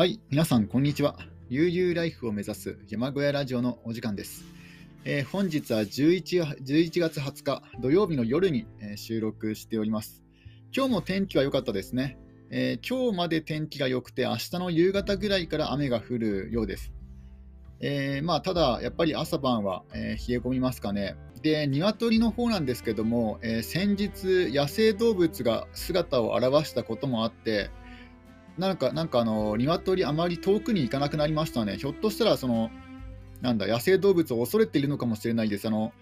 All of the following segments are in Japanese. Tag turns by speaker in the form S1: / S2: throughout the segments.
S1: はい、皆さん、こんにちは。悠々ライフを目指す山小屋ラジオのお時間です。えー本日は 11, 11月20日土曜日の夜に、えー収録しております。今日も天気は良かったですね。えー今日まで天気が良くて、明日の夕方ぐらいから雨が降るようです。えーまあ、ただ、やっぱり朝晩は、えー冷え込みますかね。で、鶏の方なんですけども、えー先日、野生動物が姿を現したこともあって、なんか、なんかあの、鶏あまり遠くに行かなくなりましたね。ひょっとしたら、その、なんだ、野生動物を恐れているのかもしれないです。あの、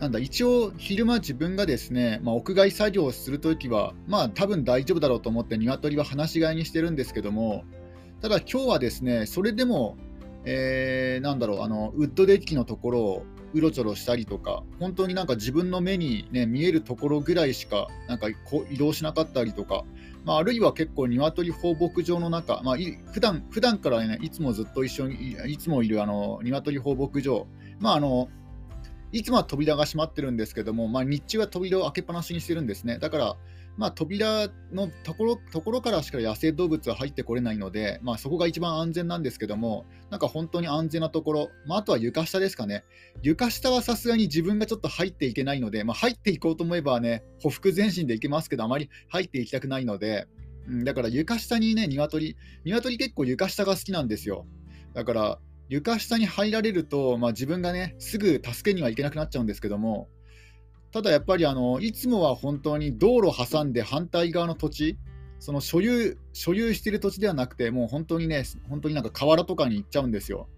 S1: なんだ、一応、昼間自分がですね、まあ、屋外作業をするときは、まあ、多分大丈夫だろうと思って、鶏は放し飼いにしてるんですけども、ただ今日はですね、それでも、えーなんだろう、あの、ウッドデッキのところをうろちょろしたりとか、本当になんか自分の目に、ね、見えるところぐらいしか、なんかこ移動しなかったりとか、まあ、あるいは結構鶏放牧場の中、まあ、い普段普段からね、いつもずっと一緒に、いいつもいるあの鶏放牧場、まああの、いつもは扉が閉まってるんですけども、まあ、日中は扉を開けっぱなしにしてるんですね。だから、まあ、扉のところところからしか野生動物は入ってこれないので、まあ、そこが一番安全なんですけども、なんか本当に安全なところ、まあ、あとは床下ですかね。床下はさすがに自分がちょっと入っていけないので、まあ、入っていこうと思えばね、ほふ前進でいけますけど、あまり入っていきたくないので、うん、だから床下にね、鶏、鶏結構床下が好きなんですよ。だから、床下に入られると、まあ、自分がね、すぐ助けには行けなくなっちゃうんですけども、ただやっぱりあのいつもは本当に道路挟んで反対側の土地、その所有所有している土地ではなくて、もう本当にね、本当になんか河原とかに行っちゃうんですよ。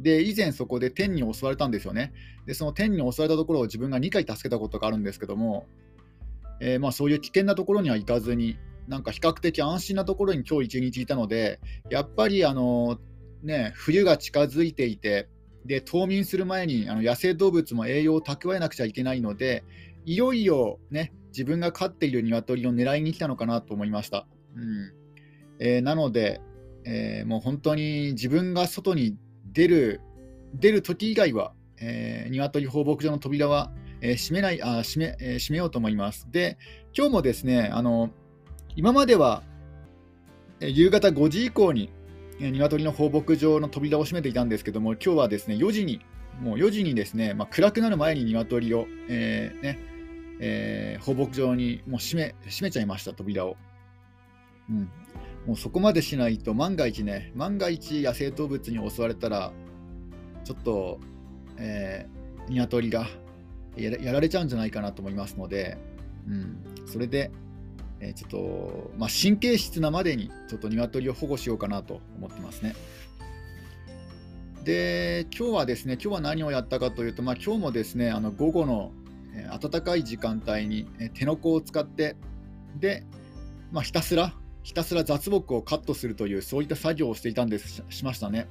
S1: で、以前そこで天に襲われたんですよね。で、その天に襲われたところを自分が2回助けたことがあるんですけども、えーまあ、そういう危険なところには行かずに、なんか比較的安心なところに今日一日いたので、やっぱりあの、ね、冬が近づいていて、で冬眠する前にあの野生動物も栄養を蓄えなくちゃいけないので、いよいよ、ね、自分が飼っている鶏を狙いに来たのかなと思いました。うんえーなので、えーもう本当に自分が外に出る出る時以外は、えー、鶏放牧場の扉は、えー閉めないあ閉め、えー閉めようと思います。で、今日もですね、あの今までは、夕方5時以降に、鶏の放牧場の扉を閉めていたんですけども、今日はですね、4時に、もう4時にですね、まあ、暗くなる前に鶏を、えーねえー放牧場にもう閉め閉めちゃいました、扉を。うん、もうそこまでしないと、万が一ね、万が一野生動物に襲われたら、ちょっと、えー、鶏がやらやられちゃうんじゃないかなと思いますので、うん、それで、えちょっと、まあ、神経質なまでに、ちょっと鶏を保護しようかなと思ってますね。で、今日はですね、今日は何をやったかというと、まあ、今日もですね、あの午後の、え暖かい時間帯に、え手の甲を使って、で、まあ、ひたすら、ひたすら雑木をカットするという、そういった作業をしていたんです、ししましたね。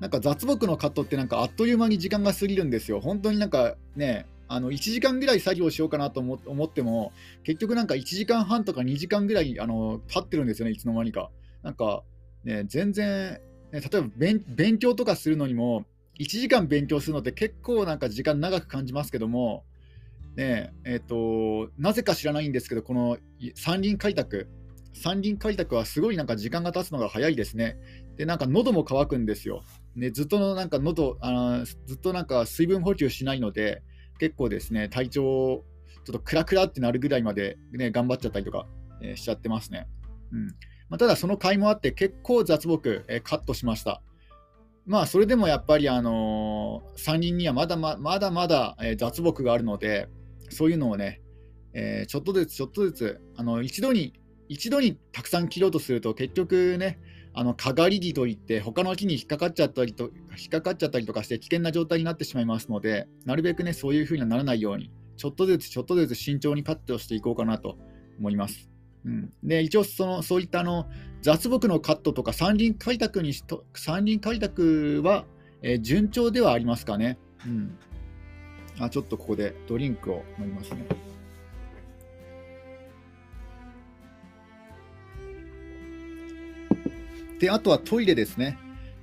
S1: なんか雑木のカットってなんかあっという間に時間が過ぎるんですよ。本当になんかね、あの1時間ぐらい作業しようかなと思っても、結局なんか1時間半とか2時間ぐらいあの経ってるんですよね、いつの間にか。なんかね、全然、ね、例えば勉強とかするのにも、1時間勉強するのって結構なんか時間長く感じますけども、ねえっとなぜか知らないんですけど、この山林開拓、山林開拓はすごいなんか時間が経つのが早いですね。で、なんか喉も渇くんですよ。ね、ずっとのなんか喉あの、ずっとなんか水分補給しないので、結構ですね、体調、ちょっとクラクラってなるぐらいまで、ね、頑張っちゃったりとか、えーしちゃってますね。うんまあ、ただ、その甲斐もあって、結構雑木、えーカットしました。まあ、それでもやっぱり、あのー山林にはまだままだまだ、えー雑木があるので、そういうのをね、えーちょっとずつちょっとずつ、あの一度に、一度にたくさん切ろうとすると、結局ね、あのかがり木といって、他の木に引っかかっちゃったりと引っかかっちゃったりとかして、危険な状態になってしまいますので、なるべくね、そういうふうにはならないように、ちょっとずつちょっとずつ慎重にカットしていこうかなと思います。うん、で一応その、そういったあの雑木のカットとか山林開拓にしと山林開拓は、えー順調ではありますかね。うん、あちょっとここでドリンクを飲みますね。で、あとはトイレですね。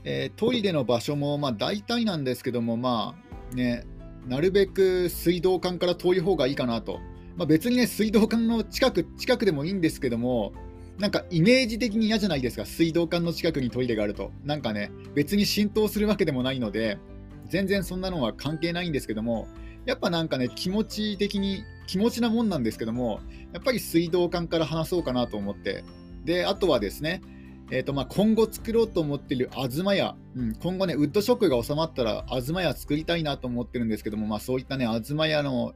S1: えートイレの場所も、まあ、大体なんですけども、まあね、なるべく水道管から遠い方がいいかなと。まあ、別にね、水道管の近く近くでもいいんですけども、なんかイメージ的に嫌じゃないですか、水道管の近くにトイレがあると。なんかね、別に浸透するわけでもないので、全然そんなのは関係ないんですけども、やっぱなんかね、気持ち的に、気持ちなもんなんですけども、やっぱり水道管から話そうかなと思って、で、あとはですね、えーとまあ、今後作ろうと思っている東屋、うん、今後ね、ウッドショックが収まったら、東屋作りたいなと思ってるんですけども、まあ、そういったね、東屋の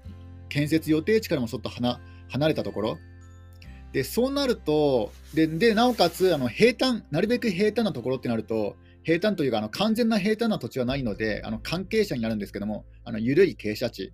S1: 建設予定地からもちょっと離れたところ、でそうなると、ででなおかつあの平坦、なるべく平坦なところってなると、平坦というかあの完全な平坦な土地はないので、あの関係者になるんですけども、あの緩い傾斜地。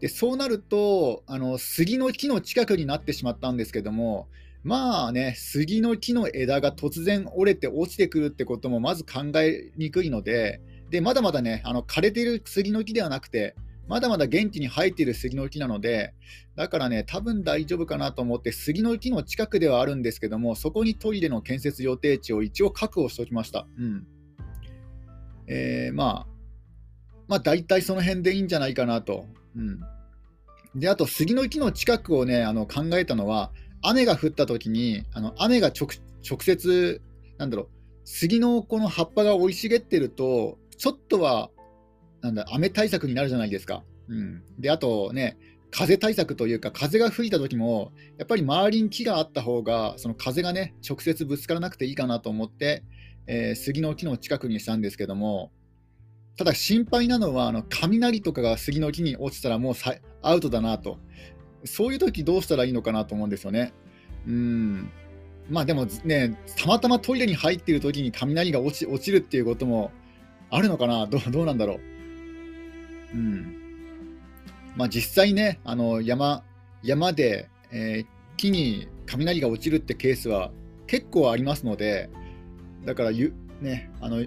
S1: でそうなるとあの、杉の木の近くになってしまったんですけども、まあね、杉の木の枝が突然折れて落ちてくるってこともまず考えにくいので、でまだまだね、あの枯れてる杉の木ではなくて、まだまだ元気に生えている杉の木なので、だからね、多分大丈夫かなと思って、杉の木の近くではあるんですけども、そこにトイレの建設予定地を一応確保しておきました。うん。えー、まあ、まあ、大体その辺でいいんじゃないかなと。うん。で、あと、杉の木の近くをね、あの考えたのは、雨が降った時に、あの雨が直接、なんだろう、杉のこの葉っぱが生い茂ってると、ちょっとはなんだ雨対策になるじゃないですか。うん、であとね、風対策というか、風が吹いた時も、やっぱり周りに木があった方が、その風がね、直接ぶつからなくていいかなと思って、えー、杉の木の近くにしたんですけども、ただ心配なのは、あの雷とかが杉の木に落ちたらもうアウトだなと、そういう時どうしたらいいのかなと思うんですよね。うんまあでもね、たまたまトイレに入っている時に雷が落ち落ちるっていうこともあるのかなどうなんだろう。うんまあ、実際ね、あの山山で、えー、木に雷が落ちるってケースは結構ありますので、だからゆ、ね、あの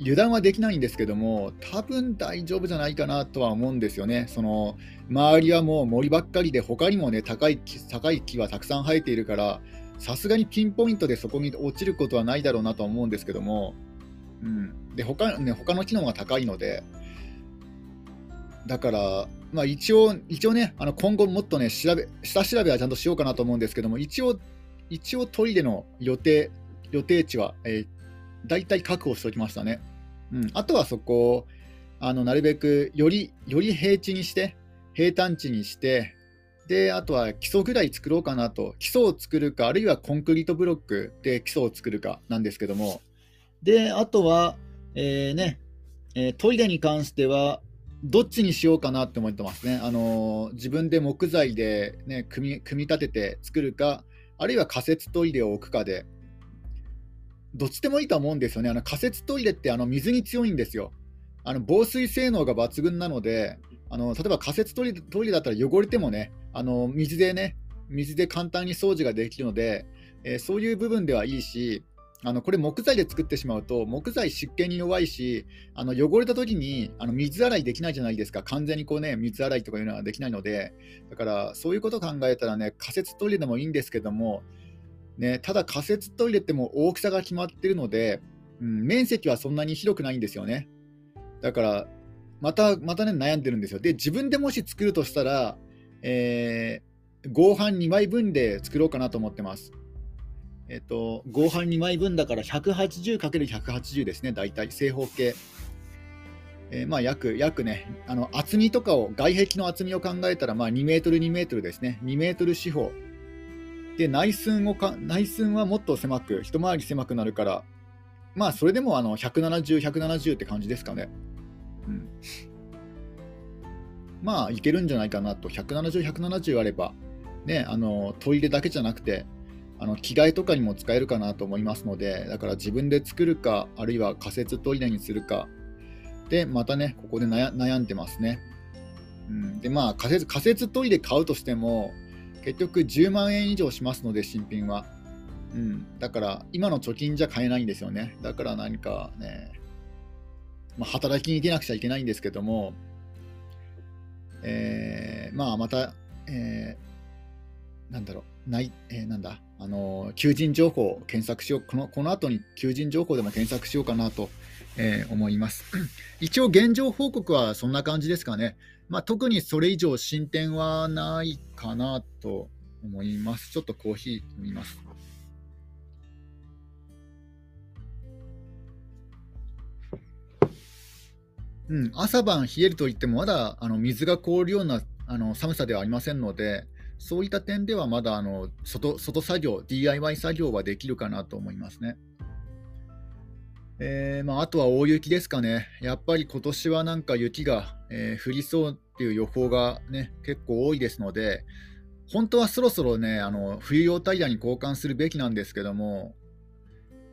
S1: 油断はできないんですけども、多分大丈夫じゃないかなとは思うんですよね。その周りはもう森ばっかりで、他にもね高い木高い木はたくさん生えているから、さすがにピンポイントでそこに落ちることはないだろうなとは思うんですけども、うん、で他ね他の機能が高いので、だから、まあ、一応、一応ね、あの今後もっとね、調べ、下調べはちゃんとしようかなと思うんですけども、一応、一応トイレの予定、予定地は、えー、大体確保しておきましたね。うん、あとはそこを、あのなるべくより、より平地にして、平坦地にして、で、あとは基礎ぐらい作ろうかなと、基礎を作るか、あるいはコンクリートブロックで基礎を作るかなんですけども、で、あとは、えー、ね、え、トイレに関しては、どっちにしようかなって思ってますね。あの自分で木材で、ね、組み組み立てて作るか、あるいは仮設トイレを置くかで、どっちでもいいと思うんですよね。あの仮設トイレってあの水に強いんですよ。あの防水性能が抜群なので、あの例えば仮設トイレトイレだったら汚れてもね、あの水でね、水で簡単に掃除ができるので、えー、そういう部分ではいいし、あのこれ木材で作ってしまうと木材湿気に弱いしあの汚れた時にあの水洗いできないじゃないですか完全にこうね水洗いとかいうのはできないのでだからそういうことを考えたらね仮設トイレでもいいんですけどもねただ仮設トイレっても大きさが決まってるので、うん、面積はそんなに広くないんですよね。だからまたまたね悩んでるんですよ。で自分でもし作るとしたら、えー、合板2枚分で作ろうかなと思ってます。えっと、合板2枚分だから 180×180 ですね、大体、正方形。えー、まあ約、約ね、あの厚みとかを、外壁の厚みを考えたら、まあ2メートル、2メートルですね、2メートル四方。で、内寸をか内寸はもっと狭く、一回り狭くなるから、まあそれでもあの170、170って感じですかね。うん、まあいけるんじゃないかなと、170、170あれば、ね、あのトイレだけじゃなくて、あの着替えとかにも使えるかなと思いますので、だから自分で作るか、あるいは仮設トイレにするか、で、またね、ここで悩んでますね。うん、で、まあ仮設、仮設トイレ買うとしても、結局10万円以上しますので、新品は。うん、だから今の貯金じゃ買えないんですよね。だから何かね、まあ、働きに行けなくちゃいけないんですけども、えー、まあまた、えー、なんだろう、ない、えー、なんだ、あの求人情報を検索しようこの、この後に求人情報でも検索しようかなと、えー、思います。一応、現状報告はそんな感じですかね。まあ、特にそれ以上進展はないかなと思います。ちょっとコーヒー飲みます。うん、朝晩冷えるといっても、まだあの水が凍るようなあの寒さではありませんので、そういった点ではまだあの外外作業、DIY 作業はできるかなと思いますね。えーまあ、あとは大雪ですかね。やっぱり今年はなんか雪がえー、降りそうっていう予報が、ね、結構多いですので、本当はそろそろね、あの冬用タイヤに交換するべきなんですけども、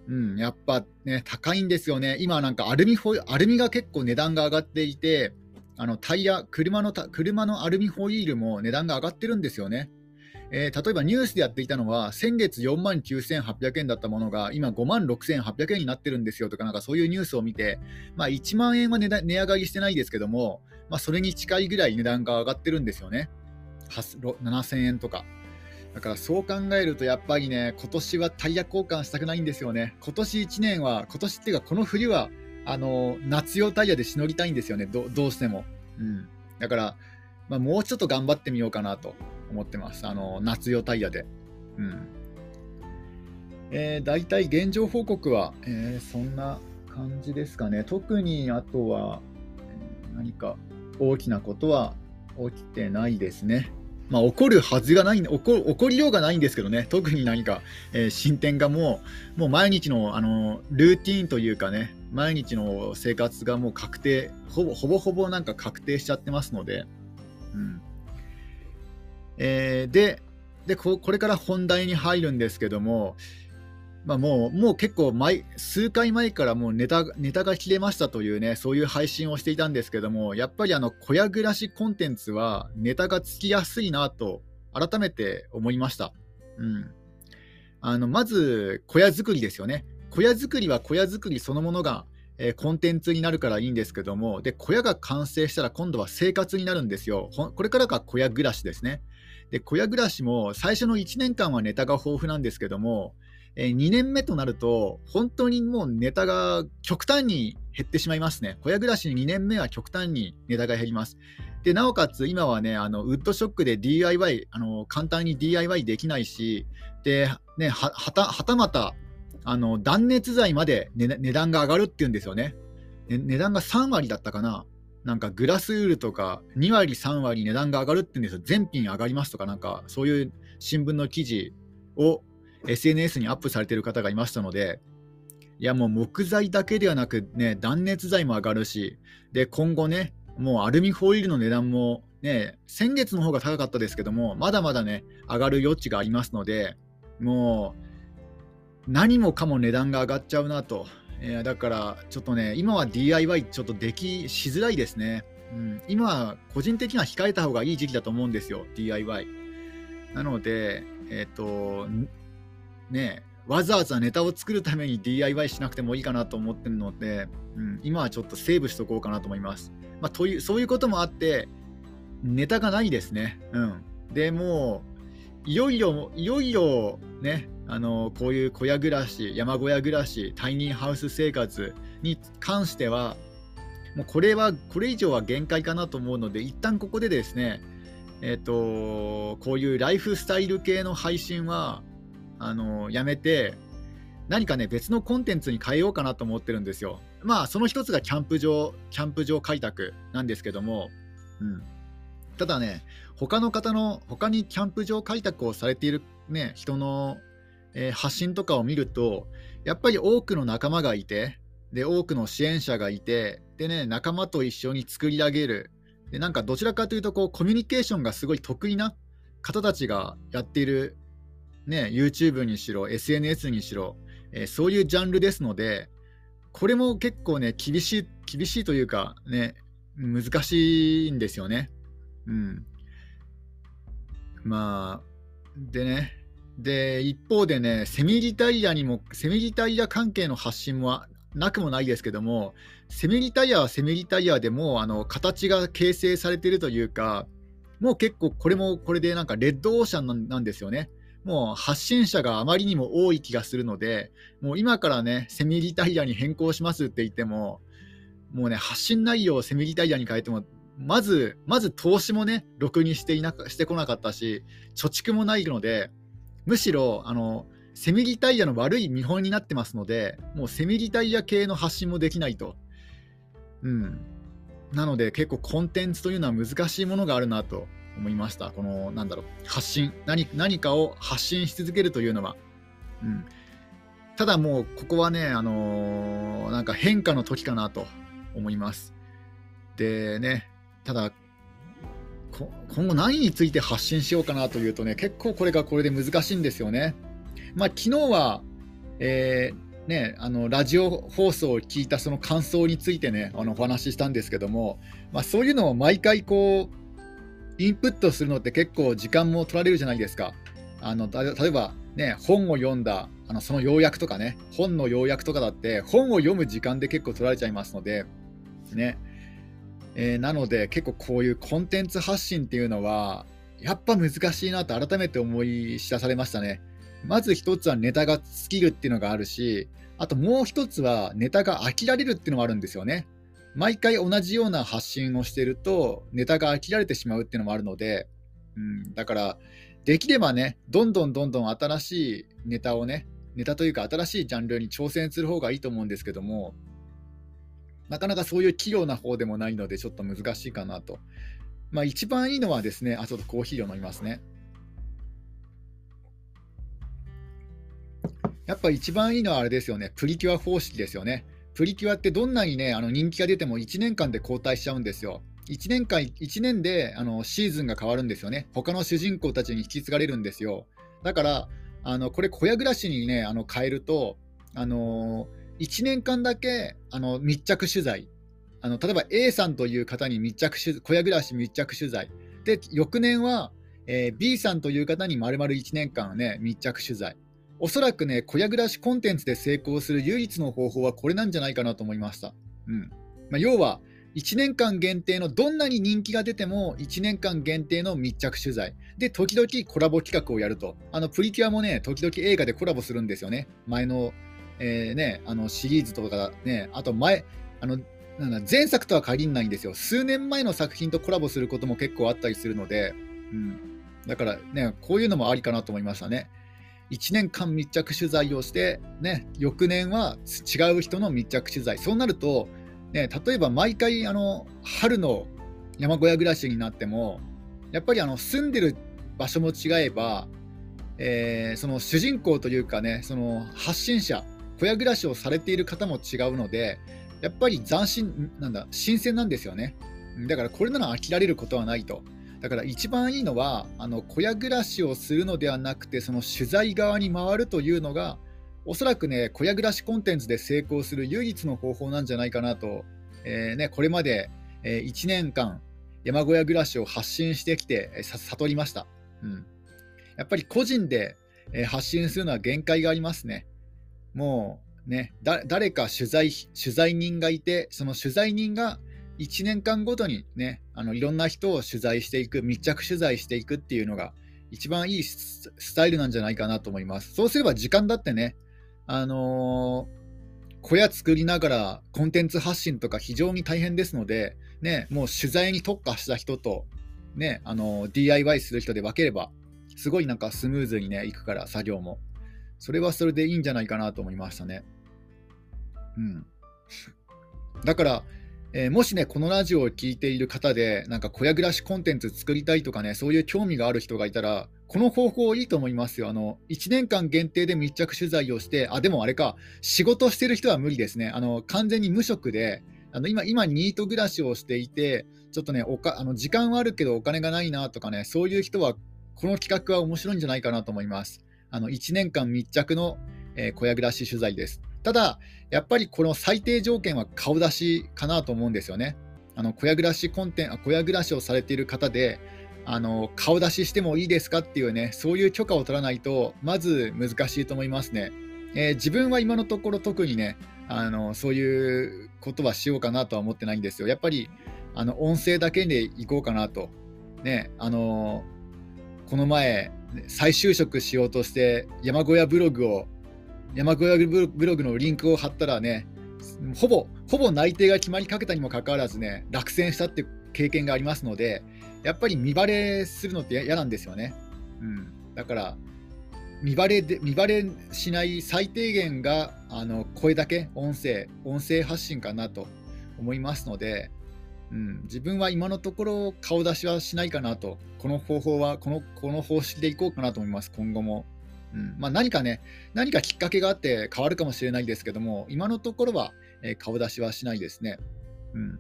S1: うん、やっぱね、高いんですよね。今なんかアルミホイアルミが結構値段が上がっていて、あのタイヤ車の車のアルミホイールも値段が上がってるんですよね。えー、例えばニュースでやっていたのは、先月4万9800円だったものが、今5万6800円になってるんですよとか、なんかそういうニュースを見て、まあ、1万円は値上がりしてないですけども、まあ、それに近いぐらい値段が上がってるんですよね。7000円とか。だからそう考えるとやっぱりね、今年はタイヤ交換したくないんですよね。今年1年は、今年っていうかこの冬は、あの、夏用タイヤでしのぎたいんですよね、どどうしても。うん。だから、まあ、もうちょっと頑張ってみようかなと思ってます。あの、夏用タイヤで。うん。えー、大体現状報告は、えー、そんな感じですかね。特にあとは、え、何か大きなことは起きてないですね。まあ、起こるはずがない起こ、起こりようがないんですけどね、特に何か、えー、進展がもう、もう毎日のあのルーティーンというかね、毎日の生活がもう確定、ほぼほぼほぼなんか確定しちゃってますので、うんえー、ででこ、れから本題に入るんですけども、まあ、もうもう結構前数回前からもうネタネタが切れましたというねそういう配信をしていたんですけどもやっぱりあの小屋暮らしコンテンツはネタがつきやすいなと改めて思いました、うん、あのまず小屋作りですよね。小屋作りは小屋作りそのものが、えー、コンテンツになるからいいんですけどもで小屋が完成したら今度は生活になるんですよ。これからが小屋暮らしですね。で小屋暮らしも最初の1年間はネタが豊富なんですけどもえ、2年目となると、本当にもうネタが極端に減ってしまいますね。小屋暮らし2年目は極端にネタが減ります。で、なおかつ今はね、あのウッドショックで DIY、あの簡単に DIY できないし、で、ね、はたはたまたあの断熱材まで、値段が上がるっていうんですよね。ね値段が3割だったかな。なんかグラスウールとか2割、3割値段が上がるって言うんですよ。全品上がりますとか、なんかそういう新聞の記事を SNS にアップされてる方がいましたので、いやもう木材だけではなくね、断熱材も上がるし、で、今後ね、もうアルミホイールの値段もね、先月の方が高かったですけども、まだまだね、上がる余地がありますので、もう、何もかも値段が上がっちゃうなと。えー、だから、ちょっとね、今は DIY ちょっとできしづらいですね。うん、今は個人的には控えた方がいい時期だと思うんですよ、DIY。なので、えっ、ー、と、ね、わざわざネタを作るために DIY しなくてもいいかなと思ってるので、うん、今はちょっとセーブしとこうかなと思います。まあ、というそういうこともあって、ネタがないですね。うん、でもう、いよいよ、いよいよね、あのこういう小屋暮らし、山小屋暮らし、タイニーハウス生活に関しては、もうこれは、これ以上は限界かなと思うので、一旦ここでですね、えっ、ー、と、こういうライフスタイル系の配信は、あのやめて、何かね、別のコンテンツに変えようかなと思ってるんですよ。まあ、その一つがキャンプ場、キャンプ場開拓なんですけども、うん。ただね、他の方の、他にキャンプ場開拓をされている、ね、人の、えー、発信とかを見ると、やっぱり多くの仲間がいて、で、多くの支援者がいて、でね、仲間と一緒に作り上げる。で、なんかどちらかというと、こう、コミュニケーションがすごい得意な方たちがやっているね、YouTube にしろ、SNS にしろ、えー、そういうジャンルですので、これも結構ね、厳しい、厳しいというか、ね、難しいんですよね。うん。まあ、でね、で、一方でね、セミリタイヤにも、セミリタイヤ関係の発信もなくもないですけども、セミリタイヤはセミリタイヤでもあの形が形成されているというか、もう結構これもこれでなんかレッドオーシャンなんですよね。もう発信者があまりにも多い気がするので、もう今からね、セミリタイヤに変更しますって言っても、もうね、発信内容をセミリタイヤに変えても、まず、まず投資もね、ろくにしていなしてこなかったし、貯蓄もないので、むしろ、あの、セミリタイヤの悪い見本になってますので、もうセミリタイヤ系の発信もできないと。うん。なので結構コンテンツというのは難しいものがあるなと思いました。このなんだろう発信何何かを発信し続けるというのは、うん、ただもうここはね、あのー、なんか変化の時かなと思います。でね、ただ今後何について発信しようかなというとね、結構これがこれで難しいんですよね。まあ、昨日は、えー、ね、あのラジオ放送を聞いたその感想についてね、あのお話ししたんですけども、まあ、そういうのを毎回こう、インプットするのって結構時間も取られるじゃないですか。あの例えば、ね、本を読んだあのその要約とかね、本の要約とかだって、本を読む時間で結構取られちゃいますので、ねえー、なので、結構こういうコンテンツ発信っていうのは、やっぱ難しいなと改めて思い知らされましたね。まず一つはネタが尽きるっていうのがあるし、あともう一つはネタが飽きられるっていうのもあるんですよね。毎回同じような発信をしてると、ネタが飽きられてしまうっていうのもあるので、うん、だから、できればね、どんどんどんどん新しいネタをね、ネタというか新しいジャンルに挑戦する方がいいと思うんですけども、なかなかそういう器用な方でもないので、ちょっと難しいかなと。まあ、一番いいのはですね、あ、ちょっとコーヒーを飲みますね。やっぱ一番いいのはあれですよね、プリキュア方式ですよね。プリキュアってどんなにね、あの人気が出ても1年間で交代しちゃうんですよ。1年間、1年であのシーズンが変わるんですよね。他の主人公たちに引き継がれるんですよ。だから、あのこれ、小屋暮らしにね、あの変えると、あの1年間だけあの密着取材あの、例えば A さんという方に密着取小屋暮らし密着取材。で、翌年は、えー、B さんという方に丸々1年間ね、密着取材。おそらくね、小屋暮らしコンテンツで成功する唯一の方法はこれなんじゃないかなと思いました。うんまあ、要は、1年間限定のどんなに人気が出ても1年間限定の密着取材で時々コラボ企画をやるとあのプリキュアもね時々映画でコラボするんですよね前の,、えーね、あのシリーズとかねあと前あのなん前作とは限らないんですよ。数年前の作品とコラボすることも結構あったりするので、うん、だからねこういうのもありかなと思いましたね。1年間密着取材をして、ね、翌年は違う人の密着取材、そうなると、ね、例えば毎回あの春の山小屋暮らしになっても、やっぱりあの住んでる場所も違えば、えー、その主人公というかね、その発信者、小屋暮らしをされている方も違うので、やっぱり斬新なんだ新鮮なんですよね。だからこれなら飽きられることはないと。だから一番いいのはあの小屋暮らしをするのではなくてその取材側に回るというのがおそらくね小屋暮らしコンテンツで成功する唯一の方法なんじゃないかなと、えー、ね、これまで、えー、1年間山小屋暮らしを発信してきて、えー、悟りました、うん、やっぱり個人で、え、発信するのは限界がありますねもうね誰か取材取材人がいてその取材人が1年間ごとにね、あのいろんな人を取材していく、密着取材していくっていうのが、一番いいスタイルなんじゃないかなと思います。そうすれば時間だってね、あのー、小屋作りながらコンテンツ発信とか非常に大変ですので、ね、もう取材に特化した人と、ね、あの、DIY する人で分ければ、すごいなんかスムーズにね、いくから、作業も。それはそれでいいんじゃないかなと思いましたね。うん。だから、えー、もしね、このラジオを聴いている方で、なんか小屋暮らしコンテンツ作りたいとかね、そういう興味がある人がいたら、この方法いいと思いますよ。あの、1年間限定で密着取材をして、あ、でもあれか、仕事してる人は無理ですね。あの、完全に無職で、あの今、今、ニート暮らしをしていて、ちょっとね、おかあの時間はあるけどお金がないなとかね、そういう人は、この企画は面白いんじゃないかなと思います。あの、1年間密着の、小屋暮らし取材です。ただ、やっぱりこの最低条件は顔出しかなと思うんですよね。あの小屋暮らしコンテン小屋暮らしをされている方で、あの顔出ししてもいいですかっていうね、そういう許可を取らないと、まず難しいと思いますね。えー、自分は今のところ特にね、あのそういうことはしようかなとは思ってないんですよ。やっぱりあの音声だけでいこうかなと。ね、あのこの前、再就職しようとして山小屋ブログを山小屋ブログのリンクを貼ったらね、ほぼ、ほぼ内定が決まりかけたにもかかわらずね、落選したって経験がありますので、やっぱり見バレするのって嫌なんですよね。うん、だから、見バレで見バレしない最低限があの声だけ音声、音声発信かなと思いますので、うん、自分は今のところ顔出しはしないかなと、この方法はこのこの方式でいこうかなと思います、今後も。うん。まあ、何かね、何かきっかけがあって変わるかもしれないですけども、今のところは、えー、顔出しはしないですね。うん、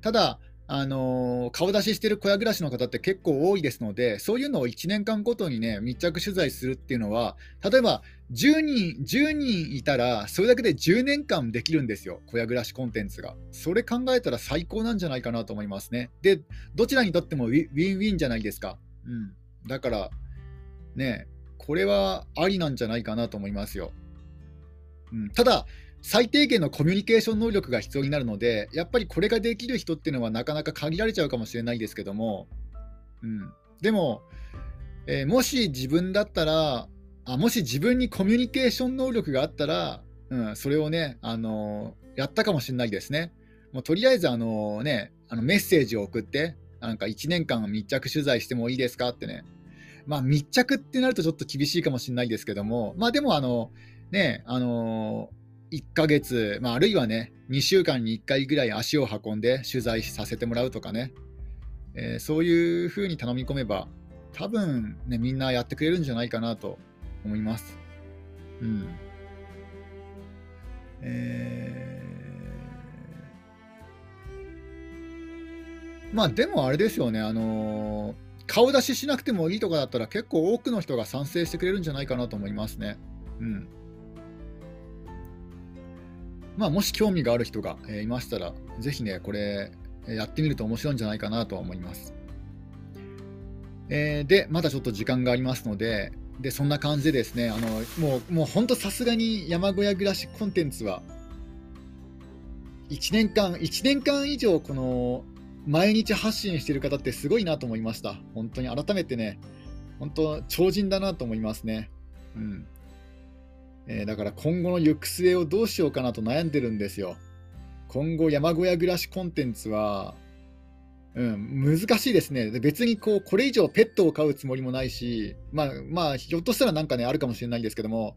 S1: ただ、あのー、顔出ししてる小屋暮らしの方って結構多いですので、そういうのを1年間ごとにね、密着取材するっていうのは、例えば10人、10人いたら、それだけで10年間できるんですよ、小屋暮らしコンテンツが。それ考えたら最高なんじゃないかなと思いますね。で、どちらにとってもウィンウィンじゃないですか。うん。だから、ね、これはありなんじゃないかなと思いますよ。うん、ただ、最低限のコミュニケーション能力が必要になるので、やっぱりこれができる人っていうのはなかなか限られちゃうかもしれないですけども、うん、でも、えー、もし自分だったらあ、もし自分にコミュニケーション能力があったら、うん、それをね、あのー、やったかもしれないですね。もうとりあえず、あの、ね、あのメッセージを送って、なんか1年間密着取材してもいいですかってね。まあ密着ってなるとちょっと厳しいかもしれないですけども、まあでもあの、ね、あの1ヶ月、まあ、あるいはね、2週間に1回ぐらい足を運んで取材させてもらうとかね、えー、そういうふうに頼み込めば、多分ね、みんなやってくれるんじゃないかなと思います。うん。えー、まあでもあれですよね、あのー、顔出ししなくてもいいとかだったら結構多くの人が賛成してくれるんじゃないかなと思いますね。うん。まあ、もし興味がある人がいましたら、ぜひね、これやってみると面白いんじゃないかなとは思います。えー、で、まだちょっと時間がありますので、でそんな感じでですね、あのもうもう本当さすがに山小屋暮らしコンテンツは、1年間、1年間以上、この毎日発信してる方ってすごいなと思いました。本当に改めてね、本当、超人だなと思いますね。うんえー、だから今後の行く末をどうしようかなと悩んでるんですよ。今後、山小屋暮らしコンテンツは、うん、難しいですね。別にこうこれ以上ペットを飼うつもりもないし、まあ、まあ、ひょっとしたらなんかね、あるかもしれないんですけども、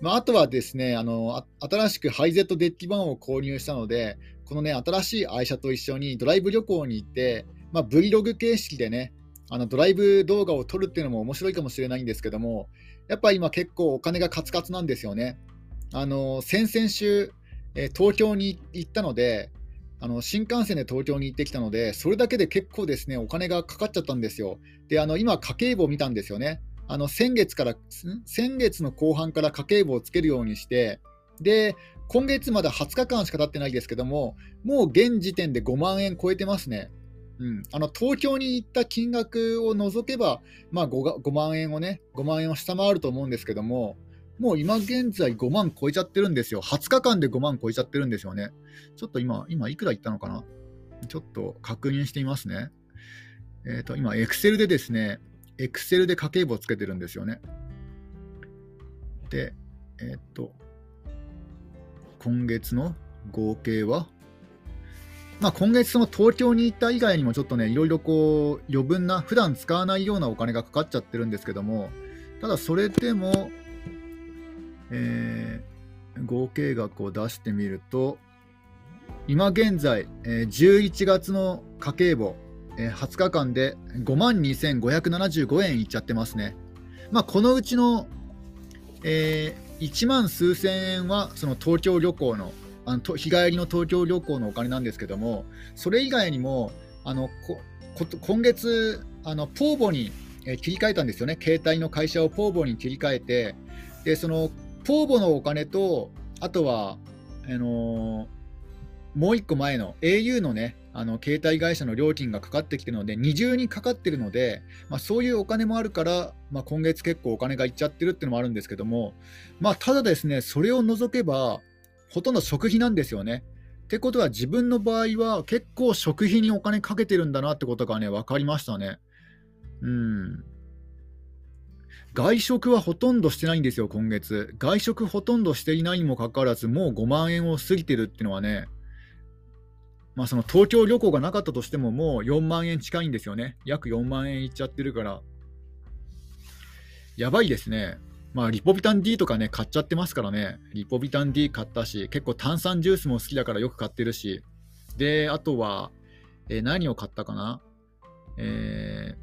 S1: まあ、あとはですねあの、新しくハイゼットデッキ版を購入したので、このね、新しい愛車と一緒にドライブ旅行に行って、まあ、Vlog 形式でね、あのドライブ動画を撮るっていうのも面白いかもしれないんですけども、やっぱ今結構お金がカツカツなんですよね。あの先々週、え東京に行ったのであの、新幹線で東京に行ってきたので、それだけで結構ですね、お金がかかっちゃったんですよ。で、あの今、家計簿を見たんですよね。あの先月から、先月の後半から家計簿をつけるようにして、で、今月まだ20日間しか経ってないですけども、もう現時点で5万円超えてますね。うん、あの東京に行った金額を除けば、まあ5、5, 万円をね、5万円を下回ると思うんですけども、もう今現在5万超えちゃってるんですよ。20日間で5万超えちゃってるんですよね。ちょっと今、今いくらいったのかな？ちょっと確認してみますね。えっ、ー、と、今、Excel でですね、Excel で家計簿をつけてるんですよね。で、えっ、ー、と、今月の合計はまあ、今月、その東京に行った以外にもちょっとね、いろいろこう余分な、普段使わないようなお金がかかっちゃってるんですけども、ただそれでも、えー、合計額を出してみると、今現在、えー、11月の家計簿、えー、20日間で5万2575円いっちゃってますね。まあ、このうちの、えー、1万数千円はその東京旅行のあの日帰りの東京旅行のお金なんですけども、それ以外にも、あの今月、あのポーボに切り替えたんですよね、携帯の会社をポーボに切り替えて、でそのポーボのお金と、あとは、あの、もう1個前の au のね、あの携帯会社の料金がかかってきてるので、二重にかかってるので、まあ、そういうお金もあるから、まあ、今月結構お金がいっちゃってるっていうのもあるんですけども、まあ、ただですね、それを除けば、ほとんど食費なんですよね。ってことは自分の場合は結構食費にお金かけてるんだなってことがね、分かりましたね。うん。外食はほとんどしてないんですよ、今月。外食ほとんどしていないにもかかわらず、もう5万円を過ぎてるっていうのはね、まあその東京旅行がなかったとしても、もう4万円近いんですよね。約4万円いっちゃってるから。やばいですね。まあ、リポビタン D とかね、買っちゃってますからね。リポビタン D 買ったし、結構炭酸ジュースも好きだからよく買ってるし。で、あとは、えー、何を買ったかな？え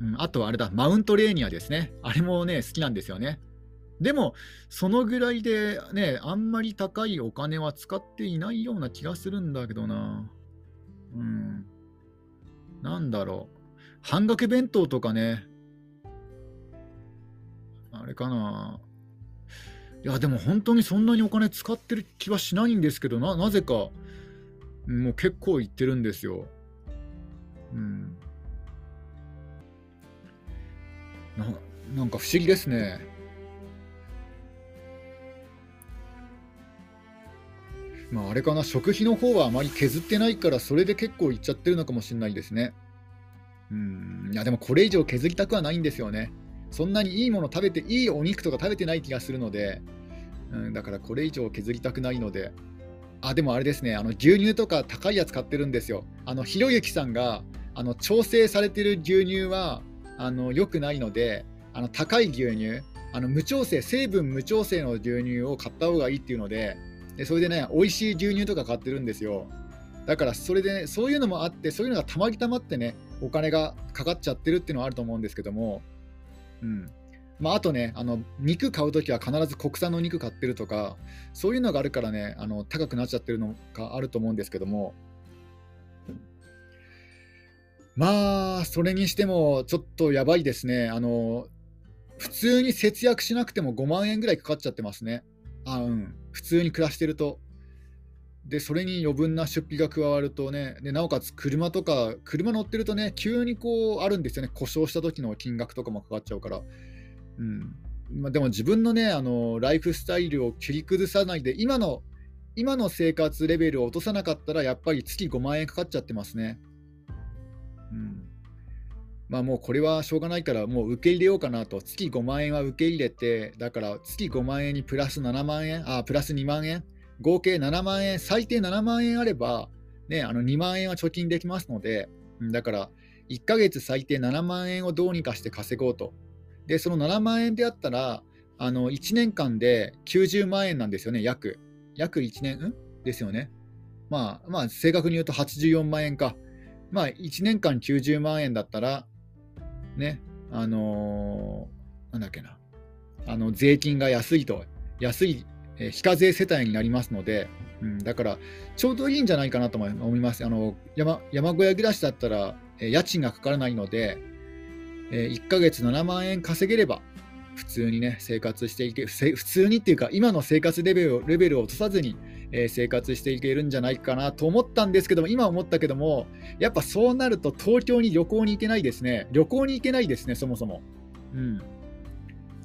S1: ー、うん、あとはあれだ、マウントレーニアですね。あれもね、好きなんですよね。でも、そのぐらいでね、あんまり高いお金は使っていないような気がするんだけどな。うん。なんだろう。半額弁当とかね。あれかな。いや、でも本当にそんなにお金使ってる気はしないんですけど、ななぜか、もう結構いってるんですよ。うん。ななんか不思議ですね。まあ、あれかな、食費の方はあまり削ってないから、それで結構いっちゃってるのかもしれないですね。うん、いや、でもこれ以上削りたくはないんですよね。そんなにいいもの食べて、いいお肉とか食べてない気がするので、うん、だからこれ以上削りたくないので、あ、でもあれですね、あの牛乳とか高いやつ買ってるんですよ。あの、ひろゆきさんが、あの、調整されてる牛乳は、あの、良くないので、あの、高い牛乳、あの、無調整、成分無調整の牛乳を買った方がいいっていうので、でそれでね、美味しい牛乳とか買ってるんですよ。だからそれで、ね、そういうのもあって、そういうのがたまりたまってね、お金がかかっちゃってるっていうのはあると思うんですけども、うんまあ、あとね、あの肉買うときは必ず国産の肉買ってるとか、そういうのがあるからね、あの高くなっちゃってるのがあると思うんですけども、まあ、それにしてもちょっとやばいですね。あの普通に節約しなくても5万円ぐらいかかっちゃってますね。あうん、普通に暮らしてると。で、それに余分な出費が加わるとね、でなおかつ車とか、車乗ってるとね、急にこうあるんですよね、故障した時の金額とかもかかっちゃうから。うんまあ、でも自分のねあの、ライフスタイルを切り崩さないで、今の今の生活レベルを落とさなかったら、やっぱり月5万円かかっちゃってますね。うんまあもうこれはしょうがないから、もう受け入れようかなと、月5万円は受け入れて、だから月5万円にプラス7万円、あ、プラス2万円、合計7万円、最低7万円あれば、ね、あの2万円は貯金できますので、だから1ヶ月最低7万円をどうにかして稼ごうと。で、その7万円であったら、あの1年間で90万円なんですよね、約。約1年、ん？ですよね。まあ、まあ、正確に言うと84万円か。まあ、1年間90万円だったら、ね、あのー、なんだっけな、あの税金が安いと、安い、え、非課税世帯になりますので、うん、だからちょうどいいんじゃないかなと思います。あの山山小屋暮らしだったら、え、家賃がかからないので、え、1ヶ月7万円稼げれば、普通にね、生活していけ、普通にっていうか、今の生活レベルをレベルを落とさずに、え、生活していけるんじゃないかなと思ったんですけども、今思ったけども、やっぱそうなると東京に旅行に行けないですね。旅行に行けないですね、そもそも。うん。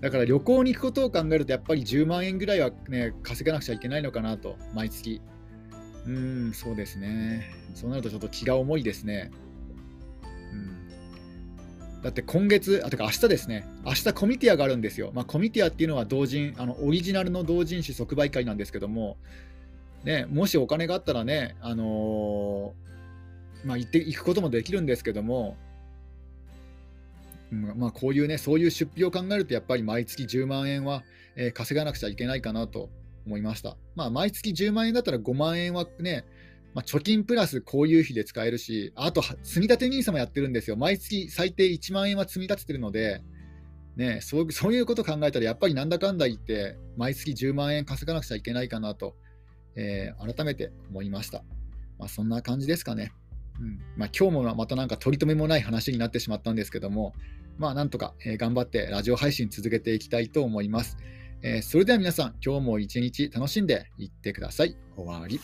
S1: だから旅行に行くことを考えると、やっぱり10万円ぐらいはね、稼がなくちゃいけないのかなと、毎月。うん、そうですね。そうなるとちょっと気が重いですね。だって今月、あ、てか明日ですね、明日コミティアがあるんですよ。まあ、コミティアっていうのは同人、あのオリジナルの同人誌即売会なんですけども、ね、もしお金があったらね、あのー、まあ、行って行くこともできるんですけども、まあ、こういうね、そういう出費を考えると、やっぱり毎月10万円は、え、稼がなくちゃいけないかなと思いました。まあ、毎月10万円だったら5万円はね、まあ、貯金プラスこういう費で使えるし、あと、積立 NISA もやってるんですよ。毎月最低1万円は積み立ててるので、ね、そうそういうこと考えたら、やっぱりなんだかんだ言って、毎月10万円稼がなくちゃいけないかなとえー、改めて思いました。まあ、そんな感じですかね。うんまあ、今日もまたなんか取り留めもない話になってしまったんですけども、まあ、なんとか、え、頑張ってラジオ配信続けていきたいと思います。えー、それでは皆さん、今日も一日楽しんでいってください。終わり。